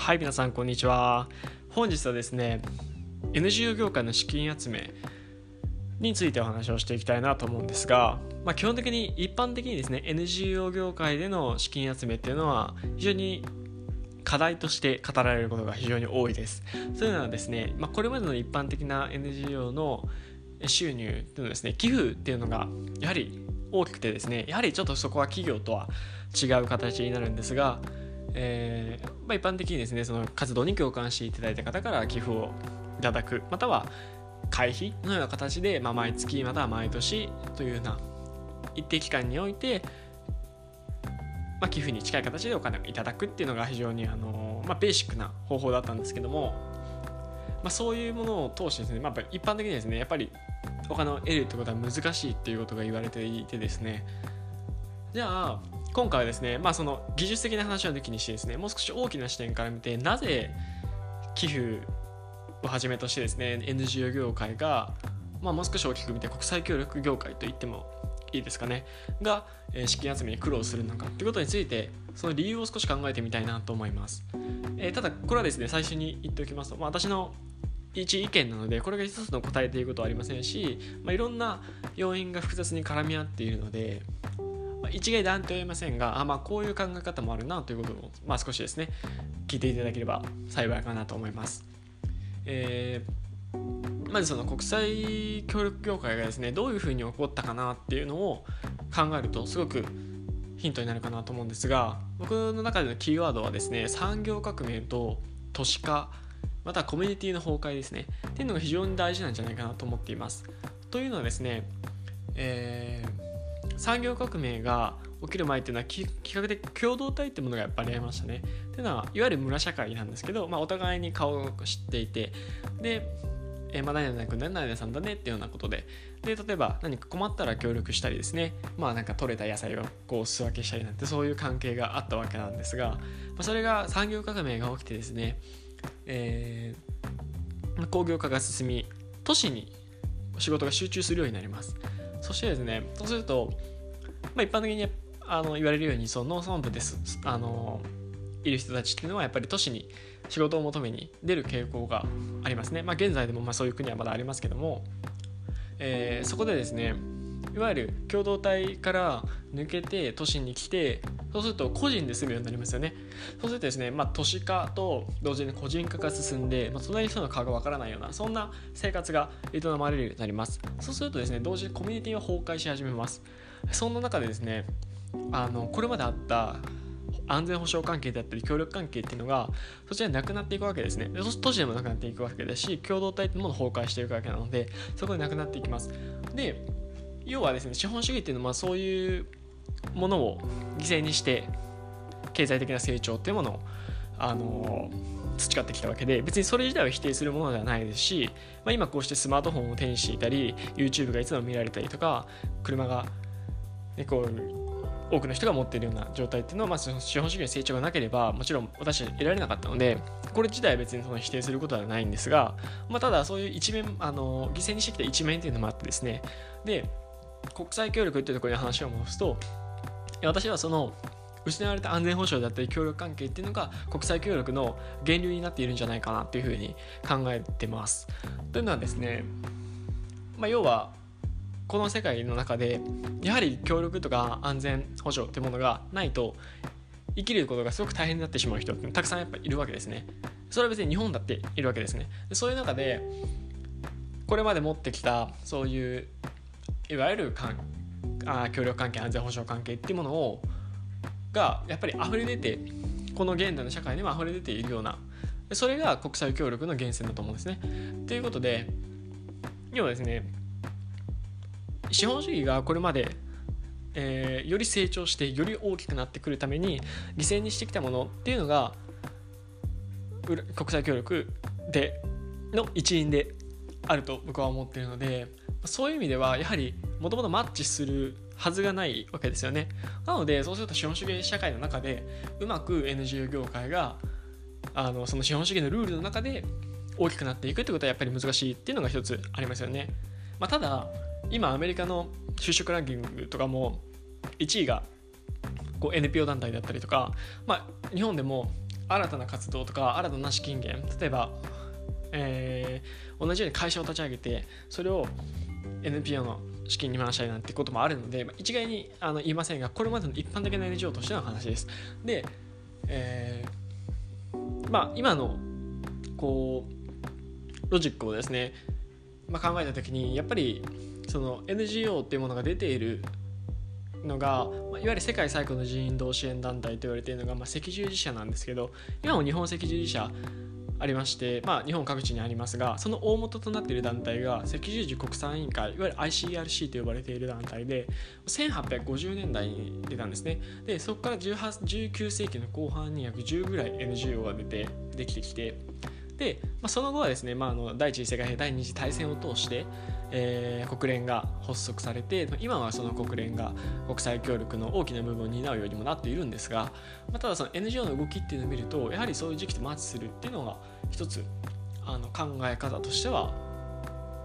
はい皆さんこんにちは。本日はですね NGO 業界の資金集めについてお話をしていきたいなと思うんですが、まあ、基本的に一般的にですね NGO 業界での資金集めっていうのは非常に課題として語られることが非常に多いです。そういうのはですね、まあ、これまでの一般的な NGO の収入っていうのですね寄付っていうのがやはり大きくてですねやはりちょっとそこは企業とは違う形になるんですがえー、まあ、一般的にですねその活動に共感していただいた方から寄付をいただく。または会費のような形で、まあ、毎月または毎年というような一定期間において、まあ、寄付に近い形でお金をいただくっていうのが非常にあの、まあ、ベーシックな方法だったんですけども、まあ、そういうものを通してですね、まあ、一般的にですねやっぱりお金を得るってことは難しいっていうことが言われていてですね。じゃあ今回はですね、まあ、その技術的な話を抜きにしてですねもう少し大きな視点から見てなぜ寄付をはじめとしてですね NGO 業界が、まあ、もう少し大きく見て国際協力業界と言ってもいいですかねが、資金集めに苦労するのかということについてその理由を少し考えてみたいなと思います、えー、ただこれはですね最初に言っておきますと、まあ、私の一意見なのでこれが一つの答えということはありませんし、まあ、いろんな要因が複雑に絡み合っているので一概断定は言いませんがあまあこういう考え方もあるなということを、まあ、少しですね聞いていただければ幸いかなと思います。えー、まずその国際協力業界がですねどういうふうに起こったかなっていうのを考えるとすごくヒントになるかなと思うんですが僕の中でのキーワードはですね産業革命と都市化またはコミュニティの崩壊ですねっていうのが非常に大事なんじゃないかなと思っています。というのはですね、えー産業革命が起きる前っていうのは比較的共同体っていうものがやっぱりありましたね。っていうのはいわゆる村社会なんですけど、まあ、お互いに顔を知っていてで、えー、まあ何々君何々さんだねっていうようなことでで例えば何か困ったら協力したりですねまあなんか取れた野菜をこう素分けしたりなんてそういう関係があったわけなんですが、まあ、それが産業革命が起きてですね、えー、工業化が進み都市に仕事が集中するようになります。そしてですねそうすると、まあ、一般的にあの言われるようにその農村部ですあのいる人たちっていうのはやっぱり都市に仕事を求めに出る傾向がありますね。まあ、現在でもまあそういう国はまだありますけども、えー、そこでですねいわゆる共同体から抜けて都市に来てそうすると個人で住むようになりますよね。そうするとですね、まあ、都市化と同時に個人化が進んで、まあ、隣の人の顔がわからないようなそんな生活が営まれるようになります。そうするとですね同時にコミュニティは崩壊し始めます。そんな中でですねあのこれまであった安全保障関係であったり協力関係っていうのがそちらになくなっていくわけですね。で都市でもなくなっていくわけですし共同体っていうものを崩壊していくわけなのでそこでなくなっていきます。で要はですね資本主義っていうのはそういうものを犠牲にして経済的な成長っていうものをあの培ってきたわけで別にそれ自体は否定するものではないですし、まあ、今こうしてスマートフォンを手にしていたり YouTube がいつでも見られたりとか車が、ね、こう多くの人が持っているような状態っていうのは、まあ、資本主義の成長がなければもちろん私は得られなかったのでこれ自体は別にその否定することはないんですが、まあ、ただそういう一面あの犠牲にしてきた一面っていうのもあってですね。で国際協力っていうところに話を戻すと私はその失われた安全保障だったり協力関係っていうのが国際協力の源流になっているんじゃないかなっていうふうに考えてます。というのはですね、まあ、要はこの世界の中でやはり協力とか安全保障ってものがないと生きることがすごく大変になってしまう人ってたくさんやっぱいるわけですね。それは別に日本だっているわけですね。そういう中でこれまで持ってきたそういういわゆるかんあ協力関係安全保障関係っていうものをがやっぱり溢れ出てこの現代の社会にも溢れ出ているようなそれが国際協力の源泉だと思うんですね。ということで要はですね資本主義がこれまで、えー、より成長してより大きくなってくるために犠牲にしてきたものっていうのが国際協力での一員であると僕は思っているのでそういう意味ではやはりもともとマッチするはずがないわけですよね。なのでそうすると資本主義社会の中でうまく NGO 業界があのその資本主義のルールの中で大きくなっていくってことはやっぱり難しいっていうのが一つありますよね、まあ、ただ今アメリカの就職ランキングとかも1位がこう NPO 団体だったりとか、まあ、日本でも新たな活動とか新たな資金源例えば、えー、同じように会社を立ち上げてそれを NPO の資金に回したいなんてこともあるので、まあ、一概にあの言いませんがこれまでの一般的な NGO としての話です。で、えー、まあ今のこうロジックをですね、まあ、考えた時にやっぱりその NGO っていうものが出ているのが、まあ、いわゆる世界最古の人道支援団体と言われているのが、まあ、赤十字社なんですけど今も日本赤十字社ありまして、まあ、日本各地にありますがその大元となっている団体が赤十字国際委員会いわゆる ICRC と呼ばれている団体で1850年代に出たんですね。でそこから19世紀の後半に約10ぐらい NGO が出てできてきてで、まあ、その後はですね、まあ、あの第一次世界大第二次大戦を通してえー、国連が発足されて今はその国連が国際協力の大きな部分を担うようにもなっているんですが、まあ、ただその NGO の動きっていうのを見るとやはりそういう時期とマッチするっていうのが一つあの考え方としては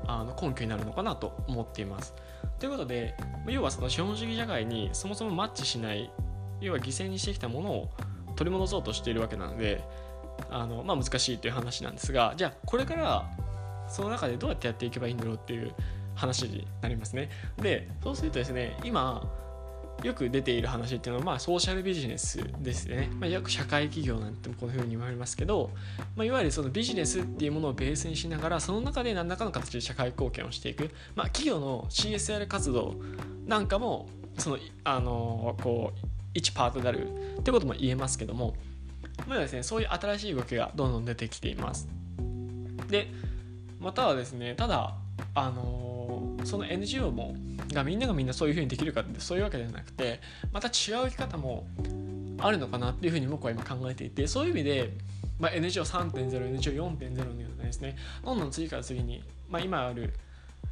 あの根拠になるのかなと思っています。ということで要はその資本主義社会にそもそもマッチしない要は犠牲にしてきたものを取り戻そうとしているわけなのであの、まあ、難しいという話なんですがじゃあこれからその中でどうやってやっていけばいいんだろうっていう話になりますね。でそうするとですね今よく出ている話っていうのは、まあ、ソーシャルビジネスですね、まあ、よく社会企業なんてこういうふうに言われますけど、まあ、いわゆるそのビジネスっていうものをベースにしながらその中で何らかの形で社会貢献をしていく、まあ、企業の CSR 活動なんかもそのあのこう一パートであるってことも言えますけども、まあですね、そういう新しい動きがどんどん出てきています。でまたはですねただあのその NGO もがみんながみんなそういうふうにできるかってそういうわけではなくてまた違う生き方もあるのかなっていうふうに僕は今考えていてそういう意味で、まあ、NGO3.0、NGO4.0 のようなですねどんどん次から次に、まあ、今ある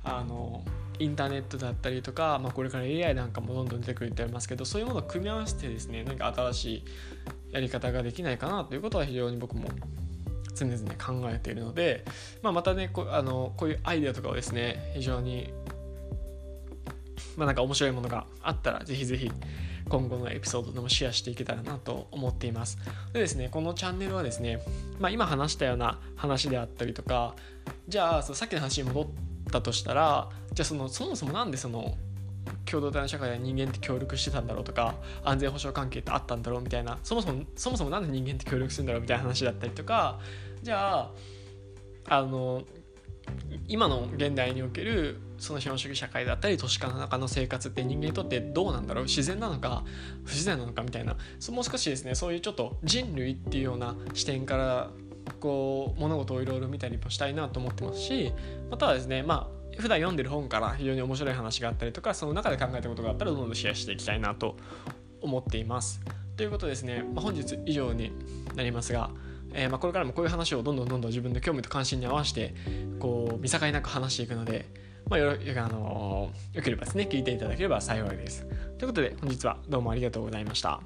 あのインターネットだったりとか、まあ、これから AI なんかもどんどん出てくるってありますけどそういうものを組み合わせてですね何か新しいやり方ができないかなということは非常に僕も常々考えているので、まあ、またねこあのこういうアイデアとかをですね非常にまあなんか面白いものがあったらぜひぜひ今後のエピソードでもシェアしていけたらなと思っています。でですね、このチャンネルはですね、まあ、今話したような話であったりとか、じゃあそのさっきの話に戻ってたとしたら、じゃあそのそもそもなんでその共同体の社会で人間って協力してたんだろうとか安全保障関係ってあったんだろうみたいなそもそもそもそもなんで人間って協力するんだろうみたいな話だったりとかじゃああの今の現代におけるその資本主義社会だったり都市化の中の生活って人間にとってどうなんだろう自然なのか不自然なのかみたいなもう少しですねそういうちょっと人類っていうような視点からこう物事をいろいろ見たりもしたいなと思ってますしまたはですねまあ普段読んでる本から非常に面白い話があったりとかその中で考えたことがあったらどんどんシェアしていきたいなと思っています。ということですね、まあ、本日以上になりますが、えー、まこれからもこういう話をどんどんどんどん自分の興味と関心に合わせてこう見境なく話していくので、まあ、よあのよければですね聞いていただければ幸いです。ということで本日はどうもありがとうございました。